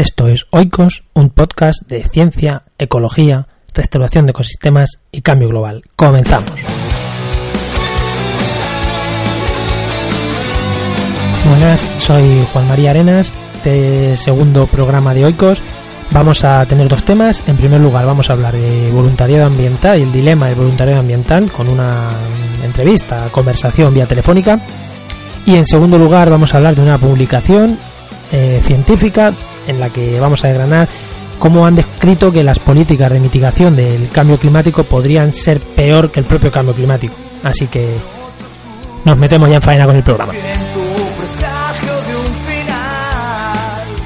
Esto es Oikos, un podcast de ciencia, ecología, restauración de ecosistemas y cambio global. Comenzamos. Buenas, soy Juan María Arenas, de segundo programa de Oikos. Vamos a tener dos temas. En primer lugar, vamos a hablar de voluntariado ambiental y el dilema del voluntariado ambiental con una entrevista, conversación vía telefónica. Y en segundo lugar, vamos a hablar de una publicación eh, científica en la que vamos a desgranar cómo han descrito que las políticas de mitigación del cambio climático podrían ser peor que el propio cambio climático. Así que nos metemos ya en faena con el programa.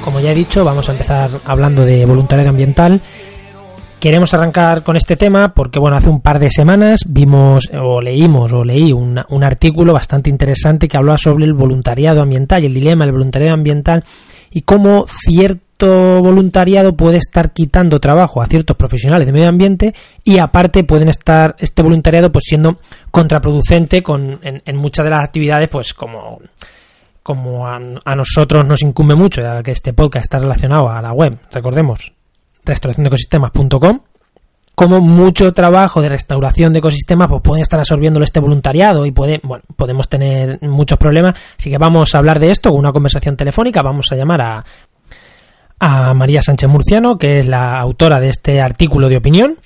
Como ya he dicho, vamos a empezar hablando de voluntariado ambiental. Queremos arrancar con este tema porque, bueno, hace un par de semanas vimos o leímos o leí un, artículo bastante interesante que hablaba sobre el voluntariado ambiental y el dilema del voluntariado ambiental y cómo cierto voluntariado puede estar quitando trabajo a ciertos profesionales de medio ambiente y aparte pueden estar este voluntariado pues siendo contraproducente con, en, muchas de las actividades pues como como a, nosotros nos incumbe mucho, ya que este podcast está relacionado a la web, recordemos, restauraciondeecosistemas.com, como mucho trabajo de restauración de ecosistemas pues pueden estar absorbiéndolo este voluntariado y puede, bueno, podemos tener muchos problemas. Así que vamos a hablar de esto con una conversación telefónica. Vamos a llamar a, a María Sánchez Murciano, que es la autora de este artículo de opinión.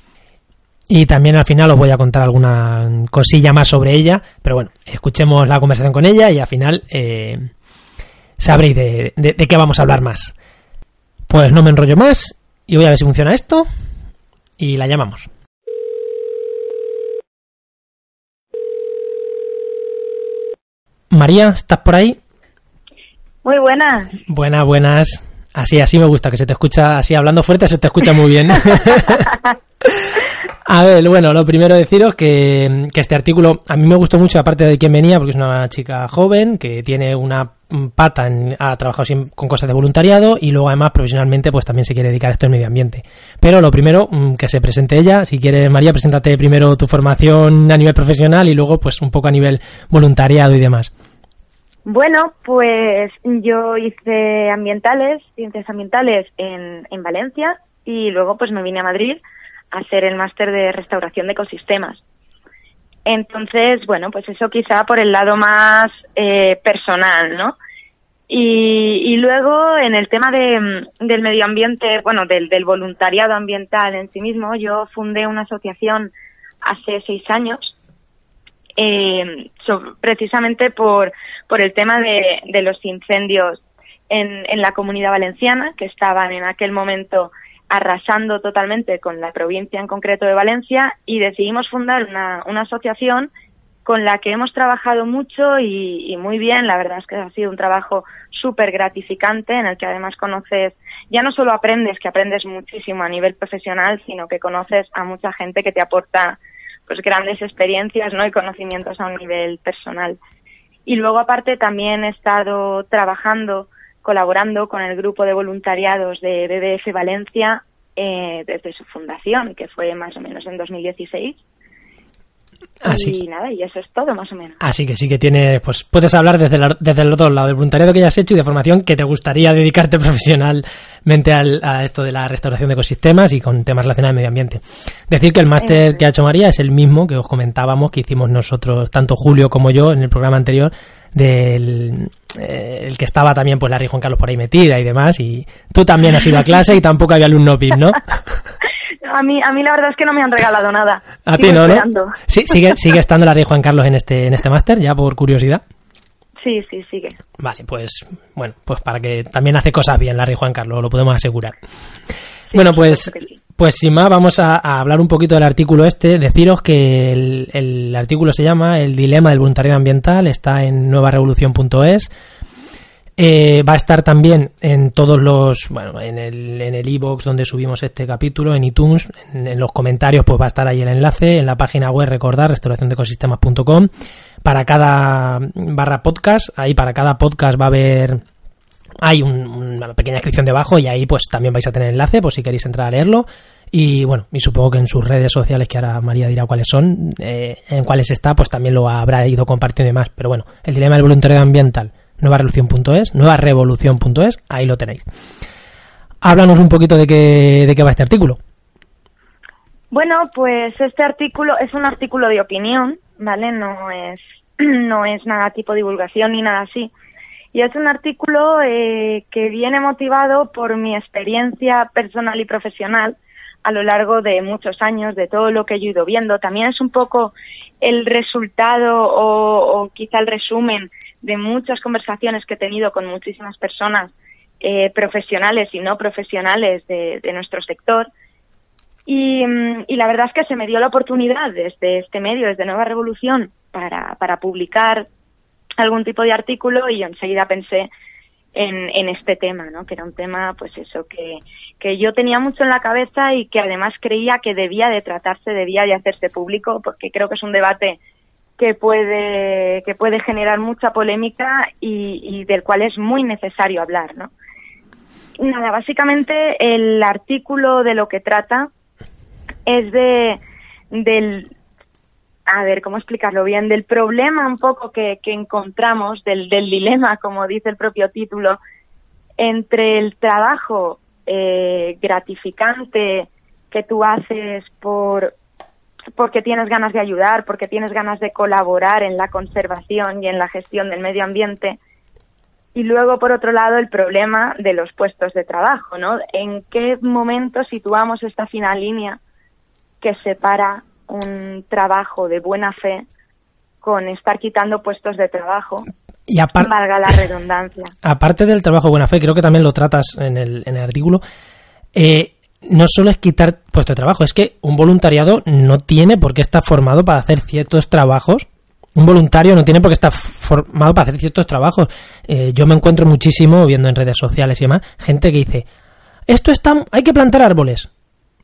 Y también al final os voy a contar alguna cosilla más sobre ella. Pero bueno, escuchemos la conversación con ella y al final eh, sabréis de qué vamos a hablar más. Pues no me enrollo más y voy a ver si funciona esto y la llamamos. María, ¿estás por ahí? Muy buenas. Buenas, buenas. Así, así me gusta, que se te escucha, así hablando fuerte se te escucha muy bien. a ver, bueno, lo primero deciros que, este artículo a mí me gustó mucho, aparte de quién venía, porque es una chica joven que tiene una pata, en, ha trabajado con cosas de voluntariado y luego además profesionalmente pues también se quiere dedicar a esto del medio ambiente. Pero lo primero, mm, que se presente ella. Si quieres, María, preséntate primero tu formación a nivel profesional y luego pues un poco a nivel voluntariado y demás. Bueno, pues yo hice ambientales, ciencias ambientales en, en Valencia y luego pues me vine a Madrid hacer el máster de restauración de ecosistemas. Entonces, bueno, pues eso quizá por el lado más eh, personal, ¿no? Y, luego en el tema de, del medio ambiente, bueno, del, del voluntariado ambiental en sí mismo, yo fundé una asociación hace seis años eh, precisamente por, por el tema de, de los incendios en, en, la comunidad valenciana, que estaban en aquel momento arrasando totalmente con la provincia en concreto de Valencia, y decidimos fundar una, una asociación con la que hemos trabajado mucho y, y, muy bien. La verdad es que ha sido un trabajo súper gratificante en el que además conoces, ya no solo aprendes, que aprendes muchísimo a nivel profesional, sino que conoces a mucha gente que te aporta pues grandes experiencias ¿no? y conocimientos a un nivel personal. Y luego aparte también he estado trabajando, colaborando con el grupo de voluntariados de BBF Valencia eh, desde su fundación, que fue más o menos en 2016. Así. Y nada, y eso es todo más o menos. Así que sí que tiene, pues puedes hablar desde, la, desde el otro lado del voluntariado que ya has hecho y de formación que te gustaría dedicarte profesionalmente al, a esto de la restauración de ecosistemas y con temas relacionados al medio ambiente. Decir que el máster que ha hecho María es el mismo que os comentábamos que hicimos nosotros, tanto Julio como yo, en el programa anterior, del eh, el que estaba también pues Larry Juan Carlos por ahí metida y demás y tú también has ido a clase y tampoco había alumno PIB, ¿no? A mí, a mí la verdad es que no me han regalado nada. A ti no, ¿no? Sí, sigue, sigue estando la Juan Carlos en este, en este máster, ya por curiosidad. Sí, sí, sigue. Vale, pues bueno, pues para que también hace cosas bien Larry Juan Carlos, lo podemos asegurar. Sí, bueno, pues, sí. pues sin más, vamos a, a, hablar un poquito del artículo este. Deciros que el, el artículo se llama El dilema del voluntariado ambiental, está en nuevarevolución.es. Eh, va a estar también en todos los, bueno, en el en el iBox donde subimos este capítulo, en iTunes, en, los comentarios, pues va a estar ahí el enlace, en la página web recordar restauraciondecosistemas.com. Para cada barra podcast, ahí para cada podcast va a haber hay un, una pequeña descripción debajo y ahí pues también vais a tener enlace, pues si queréis entrar a leerlo. Y bueno, y supongo que en sus redes sociales, que ahora María dirá cuáles son, eh, en cuáles está, pues también lo habrá ido compartiendo y demás. Pero bueno, el dilema del voluntariado ambiental nuevarevolución.es, nuevarevolución.es, ahí lo tenéis. Háblanos un poquito de qué, de qué va este artículo. Bueno, pues este artículo es un artículo de opinión, ¿vale? No es, no es nada tipo divulgación ni nada así. Y es un artículo eh, que viene motivado por mi experiencia personal y profesional a lo largo de muchos años, de todo lo que he ido viendo. También es un poco el resultado o, o quizá el resumen de muchas conversaciones que he tenido con muchísimas personas eh, profesionales y no profesionales de, nuestro sector. Y, mm, y, la verdad es que se me dio la oportunidad desde este medio, desde Nueva Revolución, para, para publicar algún tipo de artículo y yo enseguida pensé en, en este tema, ¿no? Que era un tema, pues eso, que, que yo tenía mucho en la cabeza y que además creía que debía de tratarse, debía de hacerse público, porque creo que es un debate que puede, que puede generar mucha polémica y, del cual es muy necesario hablar, ¿no? Nada, básicamente el artículo de lo que trata es de del a ver cómo explicarlo bien del problema un poco que, que encontramos del, del dilema como dice el propio título entre el trabajo eh, gratificante que tú haces por porque tienes ganas de ayudar, porque tienes ganas de colaborar en la conservación y en la gestión del medio ambiente. Y luego, por otro lado, el problema de los puestos de trabajo, ¿no? ¿En qué momento situamos esta fina línea que separa un trabajo de buena fe con estar quitando puestos de trabajo? Y aparte, valga la redundancia. Aparte del trabajo de buena fe, creo que también lo tratas en el, en el artículo, eh, no solo es quitar puesto de trabajo, es que un voluntariado no tiene por qué estar formado para hacer ciertos trabajos. Un voluntario no tiene por qué estar formado para hacer ciertos trabajos. Eh, yo me encuentro muchísimo viendo en redes sociales y demás gente que dice, esto está, hay que plantar árboles.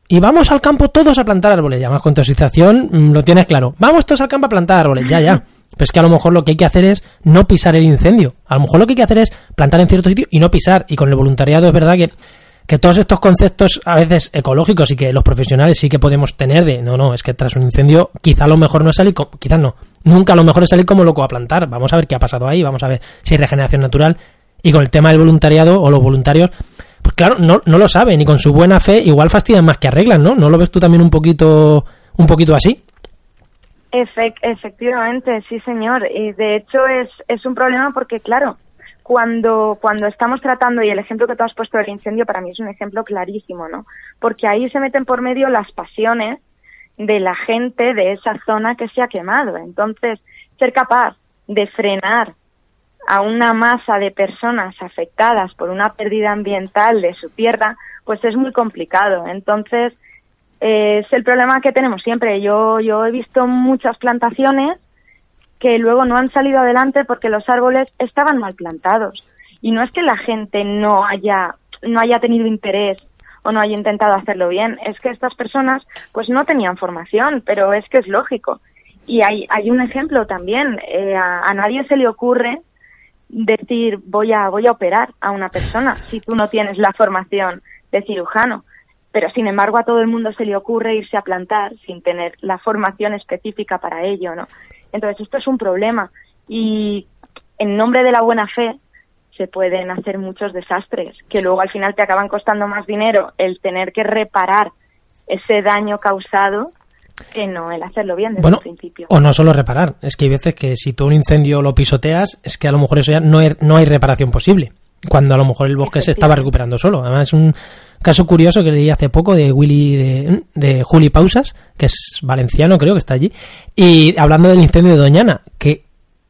Y vamos al campo todos a plantar árboles. Y además con tu asociación mm, lo tienes claro. Vamos todos al campo a plantar árboles. Ya, ya. Pero es que a lo mejor lo que hay que hacer es no pisar el incendio. A lo mejor lo que hay que hacer es plantar en cierto sitio y no pisar. Y con el voluntariado es verdad que que todos estos conceptos a veces ecológicos y que los profesionales sí que podemos tener de no, no, es que tras un incendio quizá lo mejor no es salir, quizás no, nunca lo mejor es salir como loco a plantar, vamos a ver qué ha pasado ahí, vamos a ver si hay regeneración natural y con el tema del voluntariado o los voluntarios, pues claro, no, no lo saben y con su buena fe igual fastidian más que arreglan, ¿no? ¿No lo ves tú también un poquito, un poquito así? efectivamente, sí señor, y de hecho es, es un problema porque claro, cuando, cuando estamos tratando, y el ejemplo que tú has puesto del incendio para mí es un ejemplo clarísimo, ¿no? Porque ahí se meten por medio las pasiones de la gente de esa zona que se ha quemado. Entonces, ser capaz de frenar a una masa de personas afectadas por una pérdida ambiental de su tierra, pues es muy complicado. Entonces, eh, es el problema que tenemos siempre. Yo, yo he visto muchas plantaciones que luego no han salido adelante porque los árboles estaban mal plantados. Y no es que la gente no haya, no haya tenido interés o no haya intentado hacerlo bien, es que estas personas pues no tenían formación, pero es que es lógico. Y hay, hay un ejemplo también, eh, a, a, nadie se le ocurre decir voy a, voy a operar a una persona si tú no tienes la formación de cirujano. Pero sin embargo a todo el mundo se le ocurre irse a plantar sin tener la formación específica para ello, ¿no? Entonces, esto es un problema y en nombre de la buena fe se pueden hacer muchos desastres que luego al final te acaban costando más dinero el tener que reparar ese daño causado que no el hacerlo bien desde bueno, el principio. O no solo reparar, es que hay veces que si tú un incendio lo pisoteas, es que a lo mejor eso ya no, no hay reparación posible, cuando a lo mejor el bosque se estaba recuperando solo. Además es un caso curioso que leí hace poco de Willy de, de Juli Pausas, que es valenciano creo que está allí, y hablando del incendio de Doñana, que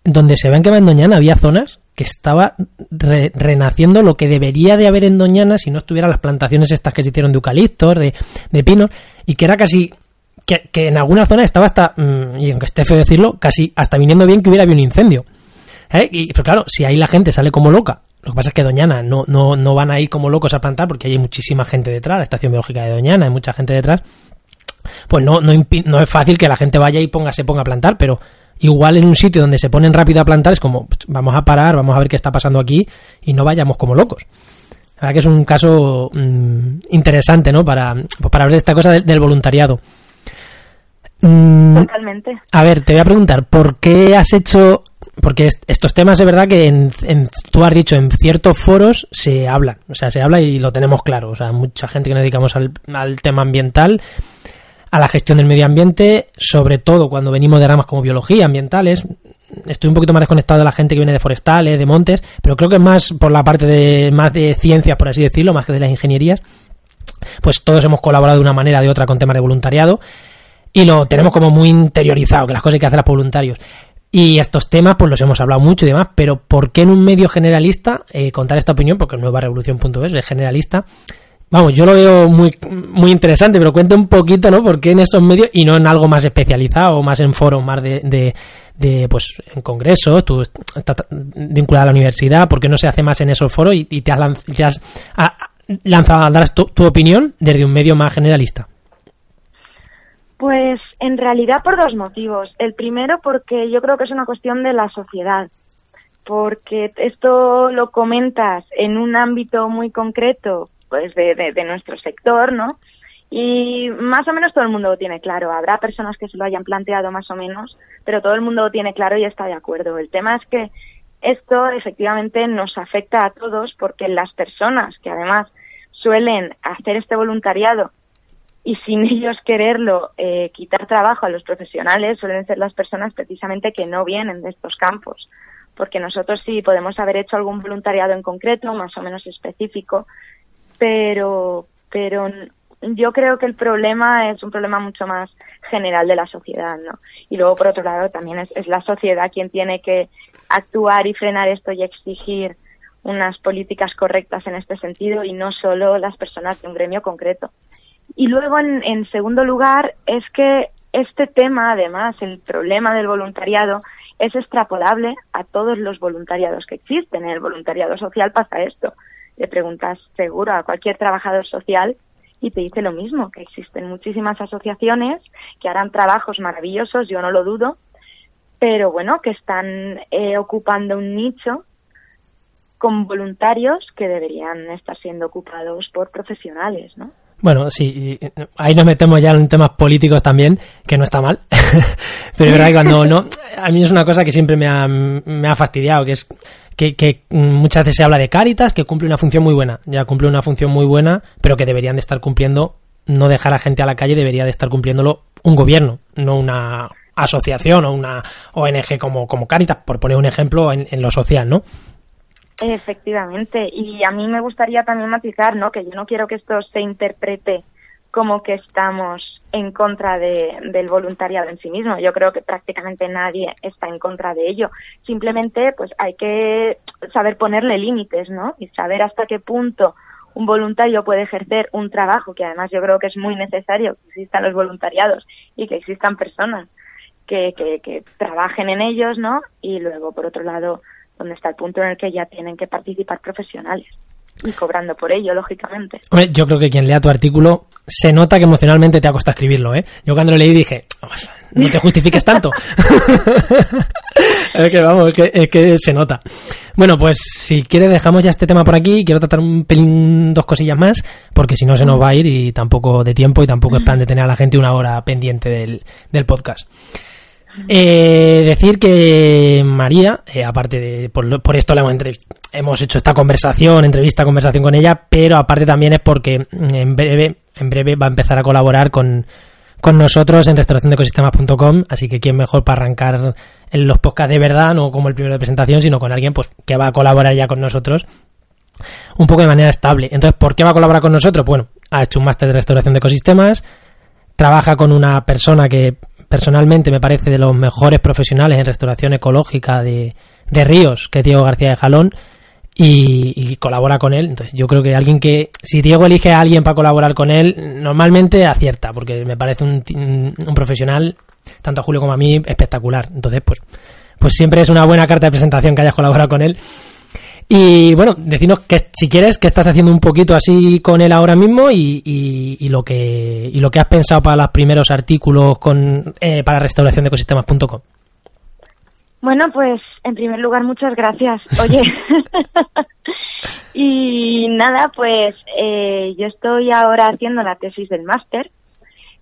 donde se ven que va en Doñana había zonas que estaba re, renaciendo lo que debería de haber en Doñana si no estuvieran las plantaciones estas que se hicieron de eucaliptos, de, de pinos, y que era casi que, que, en alguna zona estaba hasta, mmm, y aunque esté feo decirlo, casi hasta viniendo bien que hubiera habido un incendio. ¿Eh? Y, pero claro, si ahí la gente sale como loca, lo que pasa es que Doñana no, no, no van ahí como locos a plantar porque hay muchísima gente detrás, la estación biológica de Doñana, hay mucha gente detrás, pues no, no, no es fácil que la gente vaya y ponga, se ponga a plantar, pero igual en un sitio donde se ponen rápido a plantar es como, pues, vamos a parar, vamos a ver qué está pasando aquí y no vayamos como locos. La verdad que es un caso mmm, interesante, ¿no? Para, pues para hablar de esta cosa del, del voluntariado. Mm, Totalmente. A ver, te voy a preguntar, ¿por qué has hecho porque estos temas es verdad que en, tú has dicho en ciertos foros se hablan, o sea, se habla y lo tenemos claro, o sea, mucha gente que nos dedicamos al, al tema ambiental, a la gestión del medio ambiente, sobre todo cuando venimos de ramas como biología, ambientales, estoy un poquito más desconectado de la gente que viene de forestales, de montes, pero creo que es más por la parte de más de ciencias, por así decirlo, más que de las ingenierías. Pues todos hemos colaborado de una manera o de otra con temas de voluntariado y lo tenemos como muy interiorizado, que las cosas hay que hacer por voluntarios. Y estos temas, pues los hemos hablado mucho y demás, pero ¿por qué en un medio generalista eh, contar esta opinión? Porque Nueva es generalista. Vamos, yo lo veo muy, muy interesante, pero cuenta un poquito, ¿no? ¿Por qué en esos medios y no en algo más especializado más en foros, más de, de, pues, en congresos? Tú estás vinculada a la universidad, ¿por qué no se hace más en esos foros y, te has, lanzado a dar tu opinión desde un medio más generalista? Pues en realidad por dos motivos. El primero porque yo creo que es una cuestión de la sociedad, porque esto lo comentas en un ámbito muy concreto, pues de, de, nuestro sector, ¿no? Y más o menos todo el mundo lo tiene claro. Habrá personas que se lo hayan planteado más o menos, pero todo el mundo lo tiene claro y está de acuerdo. El tema es que esto efectivamente nos afecta a todos porque las personas que además suelen hacer este voluntariado y sin ellos quererlo eh, quitar trabajo a los profesionales suelen ser las personas precisamente que no vienen de estos campos porque nosotros sí podemos haber hecho algún voluntariado en concreto más o menos específico pero pero yo creo que el problema es un problema mucho más general de la sociedad no y luego por otro lado también es, es la sociedad quien tiene que actuar y frenar esto y exigir unas políticas correctas en este sentido y no solo las personas de un gremio concreto. Y luego, en, segundo lugar, es que este tema, además, el problema del voluntariado, es extrapolable a todos los voluntariados que existen. En el voluntariado social pasa esto. Le preguntas seguro a cualquier trabajador social y te dice lo mismo, que existen muchísimas asociaciones que harán trabajos maravillosos, yo no lo dudo, pero bueno, que están eh, ocupando un nicho con voluntarios que deberían estar siendo ocupados por profesionales, ¿no? Bueno, sí, ahí nos metemos ya en temas políticos también, que no está mal. Pero es verdad que cuando no, a mí es una cosa que siempre me ha, me ha fastidiado, que es que, que, muchas veces se habla de Cáritas, que cumple una función muy buena, ya cumple una función muy buena, pero que deberían de estar cumpliendo, no dejar a gente a la calle, debería de estar cumpliéndolo un gobierno, no una asociación o una ONG como, como Cáritas, por poner un ejemplo en, en lo social, ¿no? Efectivamente, y a mí me gustaría también matizar, ¿no? Que yo no quiero que esto se interprete como que estamos en contra de, del voluntariado en sí mismo. Yo creo que prácticamente nadie está en contra de ello. Simplemente, pues hay que saber ponerle límites, ¿no? Y saber hasta qué punto un voluntario puede ejercer un trabajo que además yo creo que es muy necesario que existan los voluntariados y que existan personas que, que, que trabajen en ellos, ¿no? Y luego, por otro lado, donde está el punto en el que ya tienen que participar profesionales y cobrando por ello, lógicamente. Hombre, yo creo que quien lea tu artículo se nota que emocionalmente te ha costado escribirlo, ¿eh? Yo cuando lo leí dije, no te justifiques tanto. es que vamos, es que, se nota. Bueno, pues si quieres dejamos ya este tema por aquí. Quiero tratar un pelín, dos cosillas más, porque si no se nos va a ir y tampoco de tiempo y tampoco es plan de tener a la gente una hora pendiente del, del podcast. Eh, decir que María, eh, aparte de por, esto hemos, hemos hecho esta conversación, entrevista, conversación con ella, pero aparte también es porque en breve, en breve va a empezar a colaborar con, con nosotros en restauraciondecosistemas.com, así que quién mejor para arrancar en los podcasts de verdad, no como el primero de presentación, sino con alguien pues que va a colaborar ya con nosotros un poco de manera estable. Entonces, ¿por qué va a colaborar con nosotros? Bueno, ha hecho un máster de restauración de ecosistemas, trabaja con una persona que personalmente me parece de los mejores profesionales en restauración ecológica de, ríos, que es Diego García de Jalón, y, colabora con él. Entonces, yo creo que alguien que, si Diego elige a alguien para colaborar con él, normalmente acierta, porque me parece un, un profesional, tanto a Julio como a mí, espectacular. Entonces, pues, pues siempre es una buena carta de presentación que hayas colaborado con él. Y bueno, decinos que si quieres que estás haciendo un poquito así con él ahora mismo y, y, lo que y lo que has pensado para los primeros artículos con eh, para restauración de ecosistemas.com. Bueno, pues en primer lugar muchas gracias. Oye, y nada, pues eh, yo estoy ahora haciendo la tesis del máster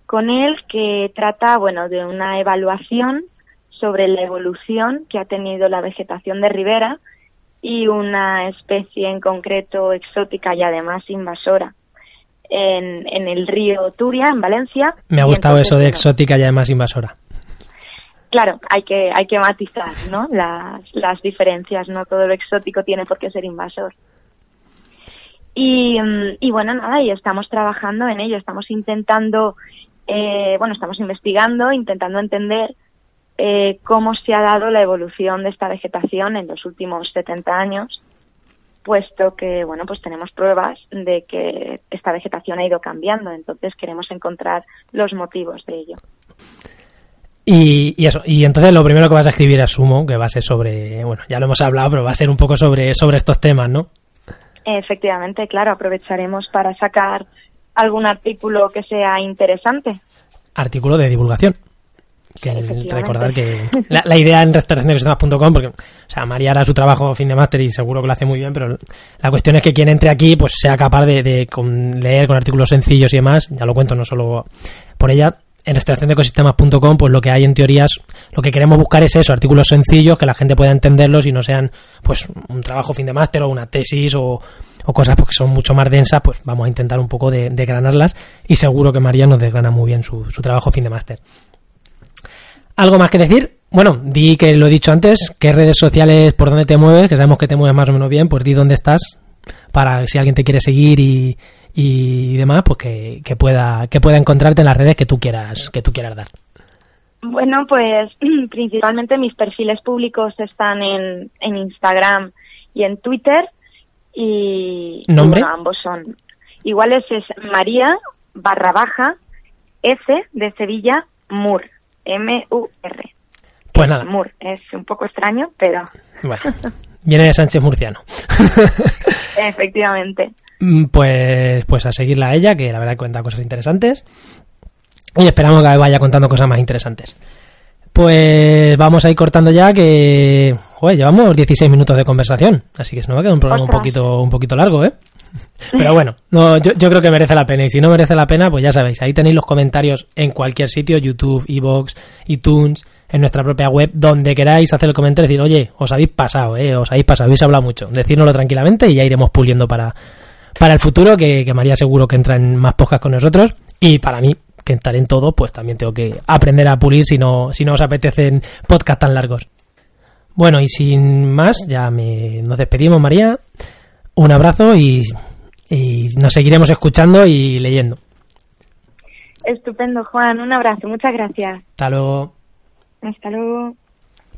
con él que trata, bueno, de una evaluación sobre la evolución que ha tenido la vegetación de ribera y una especie en concreto exótica y además invasora en, en el río Turia, en Valencia. Me ha gustado eso de exótica y además invasora. Claro, hay que, hay que matizar ¿no? las, las diferencias, no todo lo exótico tiene por qué ser invasor. Y, mm, y bueno, nada, y estamos trabajando en ello, estamos intentando, eh, bueno, estamos investigando, intentando entender eh, cómo se ha dado la evolución de esta vegetación en los últimos 70 años, puesto que, bueno, pues tenemos pruebas de que esta vegetación ha ido cambiando, entonces queremos encontrar los motivos de ello. Y, y, eso, y entonces lo primero que vas a escribir asumo que va a ser sobre, bueno, ya lo hemos hablado, pero va a ser un poco sobre, sobre estos temas, ¿no? Efectivamente, claro, aprovecharemos para sacar algún artículo que sea interesante. Artículo de divulgación. Que recordar que la, idea en restauraciondecosistemas.com, porque o sea, María hará su trabajo fin de máster y seguro que lo hace muy bien, pero la cuestión es que quien entre aquí pues sea capaz de, de leer con artículos sencillos y demás, ya lo cuento no solo por ella, en ecosistemas.com pues lo que hay en teorías, lo que queremos buscar es eso, artículos sencillos que la gente pueda entenderlos y no sean pues un trabajo fin de máster o una tesis o, cosas porque son mucho más densas, pues vamos a intentar un poco de, granarlas y seguro que María nos desgrana muy bien su, su trabajo fin de máster. ¿Algo más que decir? Bueno, di que lo he dicho antes, qué redes sociales, por dónde te mueves, que sabemos que te mueves más o menos bien, pues di dónde estás, para si alguien te quiere seguir y, y demás, pues que, pueda que pueda encontrarte en las redes que tú quieras que tú quieras dar. Bueno, pues principalmente mis perfiles públicos están en, en Instagram y en Twitter y, ¿Nombre? ambos son iguales es María barra baja S de Sevilla Mur M U R. Pues nada. Mur es un poco extraño, pero bueno, viene de Sánchez Murciano. Efectivamente. Mm, pues, pues a seguirla a ella, que la verdad cuenta cosas interesantes. Y esperamos que vaya contando cosas más interesantes. Pues vamos a ir cortando ya que joder, llevamos 16 minutos de conversación, así que se nos va a quedar un programa un poquito un poquito largo, ¿eh? Pero bueno, no, yo, creo que merece la pena y si no merece la pena, pues ya sabéis, ahí tenéis los comentarios en cualquier sitio, YouTube, Evox, iTunes, en nuestra propia web, donde queráis hacer el comentario y decir, oye, os habéis pasado, ¿eh? Os habéis pasado, habéis hablado mucho. Decírnoslo tranquilamente y ya iremos puliendo para, para el futuro, que, María seguro que entra en más podcasts con nosotros. Y para mí, que estaré en todo, pues también tengo que aprender a pulir si no, si no os apetecen podcasts tan largos. Bueno, y sin más, ya me, nos despedimos, María. Un abrazo y, y nos seguiremos escuchando y leyendo. Estupendo, Juan. Un abrazo. Muchas gracias. Hasta luego. Hasta luego.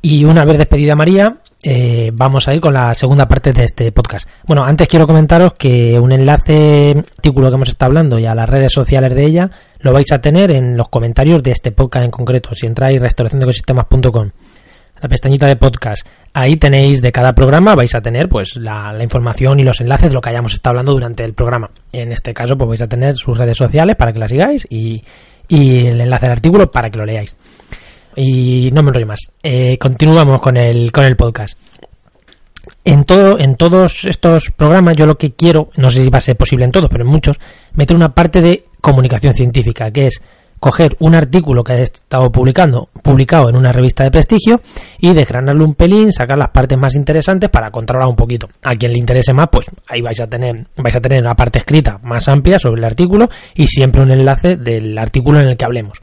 Y una vez despedida María, eh, vamos a ir con la segunda parte de este podcast. Bueno, antes quiero comentaros que un enlace, artículo que hemos estado hablando y a las redes sociales de ella, lo vais a tener en los comentarios de este podcast en concreto. Si entráis restauraciondeecosistemas.com, la pestañita de podcast, ahí tenéis de cada programa, vais a tener pues la, información y los enlaces de lo que hayamos estado hablando durante el programa. En este caso, pues vais a tener sus redes sociales para que las sigáis y, y el enlace al artículo para que lo leáis y no me enrollo más. Eh, continuamos con el, con el podcast. En, todo, en todos estos programas yo lo que quiero, no sé si va a ser posible en todos, pero en muchos, meter una parte de comunicación científica, que es coger un artículo que ha estado publicando, publicado en una revista de prestigio y desgranarlo un pelín, sacar las partes más interesantes para controlar un poquito. A quien le interese más, pues ahí vais a tener, vais a tener una parte escrita más amplia sobre el artículo y siempre un enlace del artículo en el que hablemos.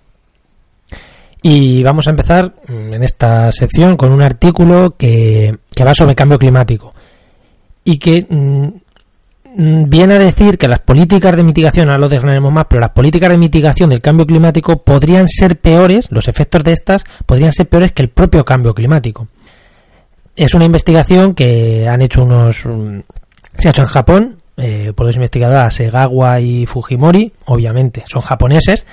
Y vamos a empezar mm, en esta sección con un artículo que, va sobre cambio climático y que mm, viene a decir que las políticas de mitigación, ahora lo desgranaremos más, pero las políticas de mitigación del cambio climático podrían ser peores, los efectos de estas podrían ser peores que el propio cambio climático. Es una investigación que han hecho unos... se ha hecho en Japón eh, por dos investigadoras, Segawa y Fujimori, obviamente son japoneses,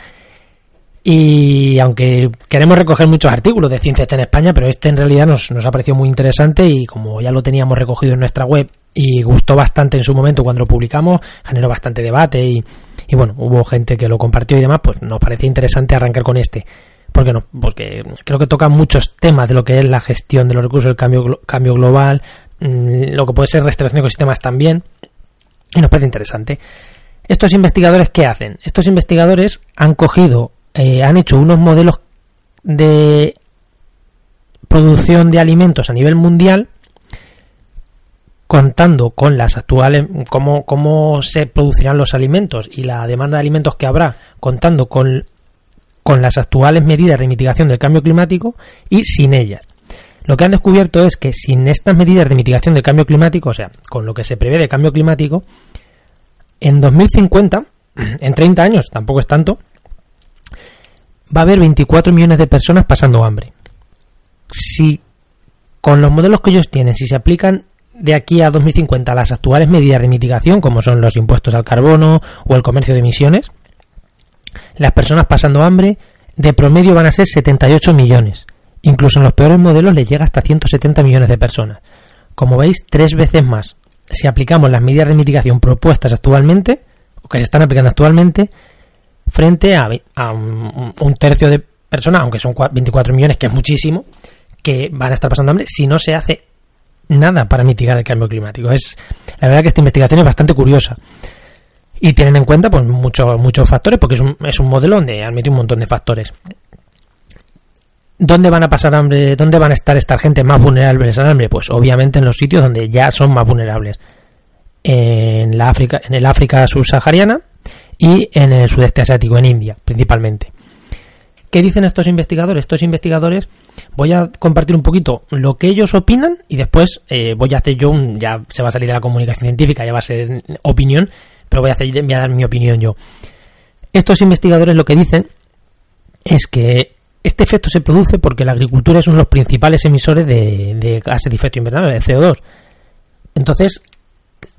y aunque queremos recoger muchos artículos de ciencia en España, pero este en realidad nos, nos ha parecido muy interesante y como ya lo teníamos recogido en nuestra web y gustó bastante en su momento cuando lo publicamos, generó bastante debate y, y bueno, hubo gente que lo compartió y demás, pues nos parecía interesante arrancar con este. ¿Por qué no? Porque creo que toca muchos temas de lo que es la gestión de los recursos, el cambio, cambio global, mm, lo que puede ser restauración de ecosistemas también, y nos parece interesante. Estos investigadores, ¿qué hacen? Estos investigadores han cogido eh, han hecho unos modelos de producción de alimentos a nivel mundial, contando con las actuales, cómo, cómo se producirán los alimentos y la demanda de alimentos que habrá, contando con, con las actuales medidas de mitigación del cambio climático y sin ellas. Lo que han descubierto es que sin estas medidas de mitigación del cambio climático, o sea, con lo que se prevé de cambio climático, en 2050, en 30 años, tampoco es tanto, va a haber 24 millones de personas pasando hambre. Si con los modelos que ellos tienen, si se aplican de aquí a 2050 las actuales medidas de mitigación, como son los impuestos al carbono o el comercio de emisiones, las personas pasando hambre de promedio van a ser 78 millones. Incluso en los peores modelos les llega hasta 170 millones de personas. Como veis, tres veces más. Si aplicamos las medidas de mitigación propuestas actualmente, o que se están aplicando actualmente, frente a, un, tercio de personas, aunque son 24 millones, que es muchísimo, que van a estar pasando hambre si no se hace nada para mitigar el cambio climático. Es la verdad que esta investigación es bastante curiosa y tienen en cuenta pues muchos muchos factores porque es un, es un modelo donde metido un montón de factores. ¿Dónde van a pasar hambre? ¿Dónde van a estar esta gente más vulnerables al hambre? Pues obviamente en los sitios donde ya son más vulnerables. En la África, en el África subsahariana y en el sudeste asiático, en India, principalmente. ¿Qué dicen estos investigadores? Estos investigadores, voy a compartir un poquito lo que ellos opinan y después eh, voy a hacer yo un, ya se va a salir de la comunicación científica, ya va a ser opinión, pero voy a, hacer, voy a dar mi opinión yo. Estos investigadores lo que dicen es que este efecto se produce porque la agricultura es uno de los principales emisores de, gases de efecto invernadero, de CO2. Entonces,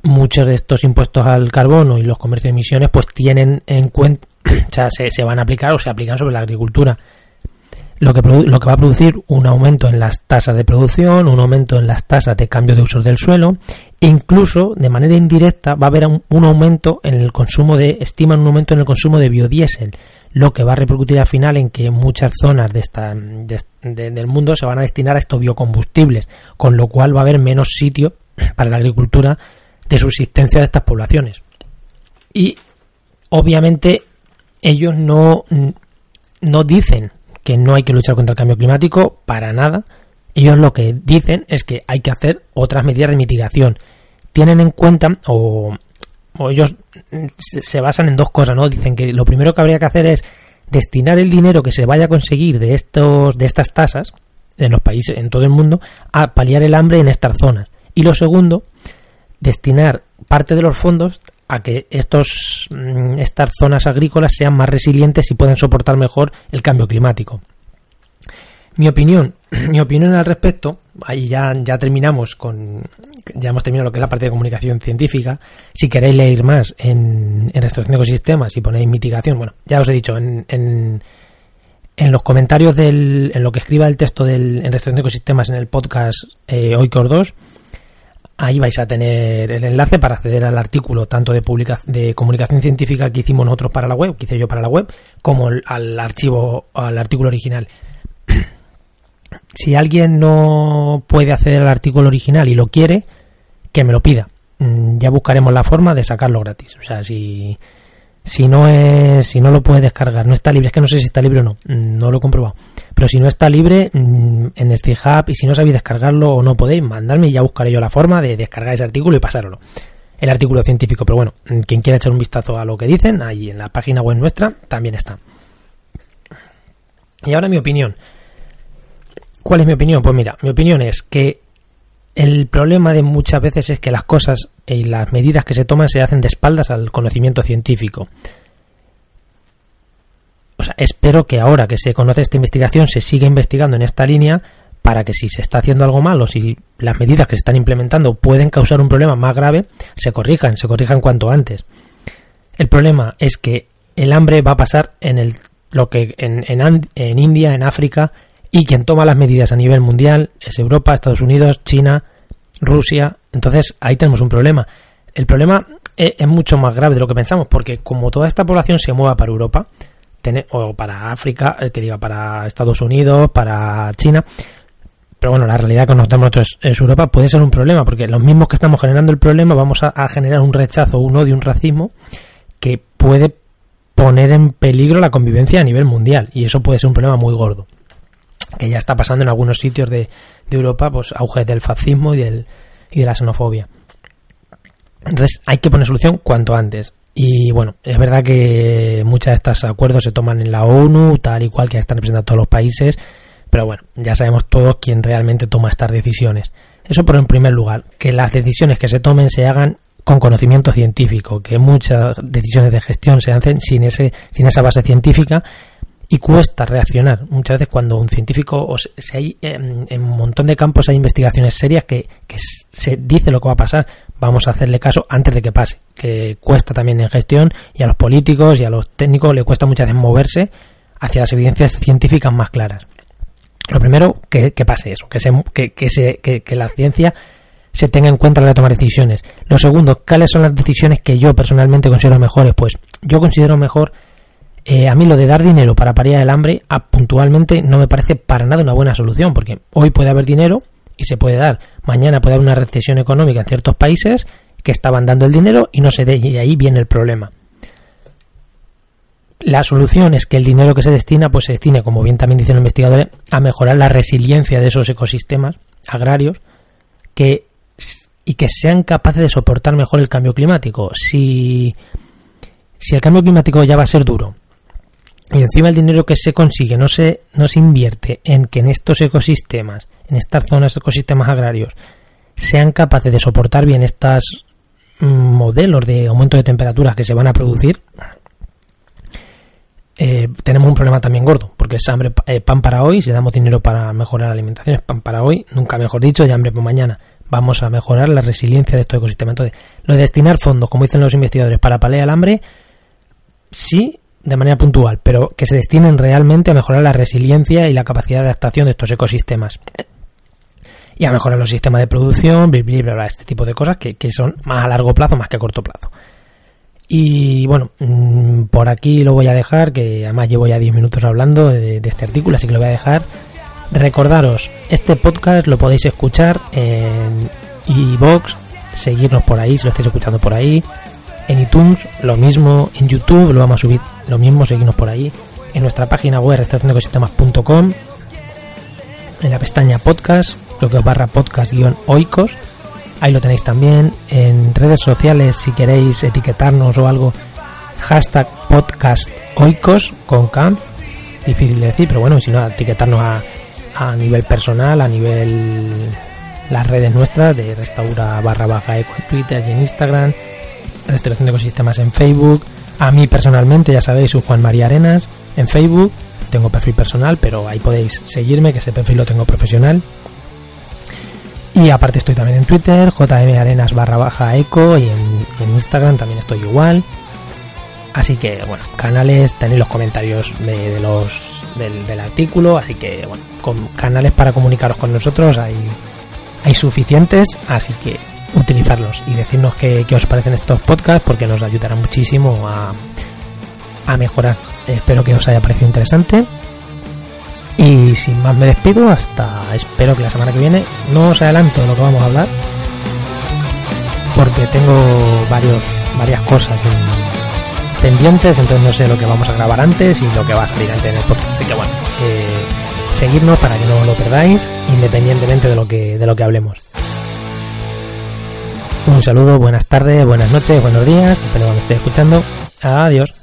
muchos de estos impuestos al carbono y los comercios de emisiones pues tienen en cuenta, o sea, se, van a aplicar o se aplican sobre la agricultura. Lo que, lo que va a producir un aumento en las tasas de producción, un aumento en las tasas de cambio de usos del suelo, e incluso de manera indirecta va a haber un, aumento en el consumo de, estiman un aumento en el consumo de biodiesel, lo que va a repercutir al final en que muchas zonas de esta, del mundo se van a destinar a estos biocombustibles, con lo cual va a haber menos sitio para la agricultura de subsistencia de estas poblaciones. Y obviamente ellos no, no dicen que no hay que luchar contra el cambio climático para nada. Ellos lo que dicen es que hay que hacer otras medidas de mitigación. Tienen en cuenta, o, o ellos se basan en dos cosas, ¿no? Dicen que lo primero que habría que hacer es destinar el dinero que se vaya a conseguir de estos, de estas tasas en los países, en todo el mundo, a paliar el hambre en estas zonas. Y lo segundo, destinar parte de los fondos a que estos, mm, estas zonas agrícolas sean más resilientes y puedan soportar mejor el cambio climático. Mi opinión, mi opinión al respecto, ahí ya, ya terminamos con, ya hemos terminado lo que es la parte de comunicación científica. Si queréis leer más en, en restauración de ecosistemas y ponéis mitigación, bueno, ya os he dicho, en, en, en los comentarios del, en lo que escriba el texto del, en restauración de ecosistemas en el podcast eh, Oikor 2, ahí vais a tener el enlace para acceder al artículo tanto de, publica de comunicación científica que hicimos nosotros para la web, que hice yo para la web, como al archivo, al artículo original. si alguien no puede acceder al artículo original y lo quiere, que me lo pida. Mm, ya buscaremos la forma de sacarlo gratis. O sea, si, si no es, si no lo puede descargar, no está libre, es que no sé si está libre o no, mm, no lo he comprobado. Pero si no está libre mm, en este hub y si no sabéis descargarlo o no podéis, mandarme y ya buscaré yo la forma de descargar ese artículo y pasároslo. El artículo científico, pero bueno, quien quiera echar un vistazo a lo que dicen, ahí en la página web nuestra también está. Y ahora mi opinión. ¿Cuál es mi opinión? Pues mira, mi opinión es que el problema de muchas veces es que las cosas y las medidas que se toman se hacen de espaldas al conocimiento científico. O sea, espero que ahora que se conoce esta investigación se siga investigando en esta línea para que si se está haciendo algo mal o si las medidas que se están implementando pueden causar un problema más grave, se corrijan, se corrijan cuanto antes. El problema es que el hambre va a pasar en el lo que en, en, en India, en África, y quien toma las medidas a nivel mundial es Europa, Estados Unidos, China, Rusia. Entonces ahí tenemos un problema. El problema es, mucho más grave de lo que pensamos, porque como toda esta población se mueva para Europa, o para África, eh, que diga para Estados Unidos, para China, pero bueno, la realidad que nos nosotros es Europa puede ser un problema, porque los mismos que estamos generando el problema vamos a, a generar un rechazo, un odio, un racismo que puede poner en peligro la convivencia a nivel mundial, y eso puede ser un problema muy gordo. que ya está pasando en algunos sitios de, de Europa, pues auge del fascismo y, del, y de la xenofobia. Entonces hay que poner solución cuanto antes. Y bueno, es verdad que muchos de estos acuerdos se toman en la ONU, tal y cual, que están representando todos los países, pero bueno, ya sabemos todos quién realmente toma estas decisiones. Eso por en primer lugar, que las decisiones que se tomen se hagan con conocimiento científico, que muchas decisiones de gestión se hacen sin, ese, sin esa base científica y cuesta reaccionar. Muchas veces cuando un científico, o se, hay, en, un montón de campos hay investigaciones serias que, que, se dice lo que va a pasar, vamos a hacerle caso antes de que pase, que cuesta también en gestión y a los políticos y a los técnicos le cuesta muchas veces moverse hacia las evidencias científicas más claras. Lo primero, que, que pase eso, que, se, que, se, que la ciencia se tenga en cuenta a la hora de tomar decisiones. Lo segundo, ¿cuáles son las decisiones que yo personalmente considero mejores? Pues yo considero mejor eh, a mí lo de dar dinero para paliar el hambre a, puntualmente no me parece para nada una buena solución, porque hoy puede haber dinero y se puede dar, mañana puede haber una recesión económica en ciertos países que estaban dando el dinero y no se dé, y ahí viene el problema. La solución es que el dinero que se destina, pues se destine, como bien también dicen los investigadores, a mejorar la resiliencia de esos ecosistemas agrarios que, y que sean capaces de soportar mejor el cambio climático. Si, si el cambio climático ya va a ser duro y encima el dinero que se consigue no se, no se invierte en que en estos ecosistemas, en estas zonas, ecosistemas agrarios, sean capaces de soportar bien estos mm, modelos de aumento de temperaturas que se van a producir, eh, tenemos un problema también gordo, porque es hambre, eh, pan para hoy, si damos dinero para mejorar la alimentación, es pan para hoy, nunca mejor dicho, y hambre para mañana. Vamos a mejorar la resiliencia de estos ecosistemas. Entonces, lo de destinar fondos, como dicen los investigadores, para paliar el hambre, sí, de manera puntual, pero que se destinen realmente a mejorar la resiliencia y la capacidad de adaptación de estos ecosistemas. Y a mejorar los sistemas de producción, bla, este tipo de cosas que, son más a largo plazo más que a corto plazo. Y bueno, mm, por aquí lo voy a dejar, que además llevo ya 10 minutos hablando de, de este artículo, así que lo voy a dejar. Recordaros, este podcast lo podéis escuchar en iVoox, seguirnos por ahí si lo estáis escuchando por ahí, en iTunes lo mismo, en YouTube lo vamos a subir lo mismo, seguimos por ahí, en nuestra página web restauracionecosistemas.com, en la pestaña podcast, lo que barra podcast guion oicos, ahí lo tenéis también, en redes sociales si queréis etiquetarnos o algo, hashtag podcast oicos con K, difícil de decir, pero bueno, si no, etiquetarnos a, a nivel personal, a nivel las redes nuestras de restaura barra baja eco en Twitter y en Instagram, Restauración de Ecosistemas en Facebook. A mí personalmente, ya sabéis, soy Juan María Arenas en Facebook. Tengo perfil personal, pero ahí podéis seguirme, que ese perfil lo tengo profesional. Y aparte estoy también en Twitter, JM Arenas barra baja eco y en, Instagram también estoy igual. Así que, bueno, canales, tenéis los comentarios de, los del, del, artículo, así que, bueno, con canales para comunicaros con nosotros hay, hay suficientes, así que utilizarlos y decirnos qué, os parecen estos podcasts porque nos ayudará muchísimo a, a mejorar. Espero que os haya parecido interesante. Y sin más me despido hasta espero que la semana que viene no os adelanto lo que vamos a hablar porque tengo varios varias cosas pendientes entonces no sé lo que vamos a grabar antes y lo que va a salir antes en el podcast así que bueno eh, seguidnos para que no lo perdáis independientemente de lo que de lo que hablemos un saludo, buenas tardes, buenas noches, buenos días, que me estéis escuchando. Adiós.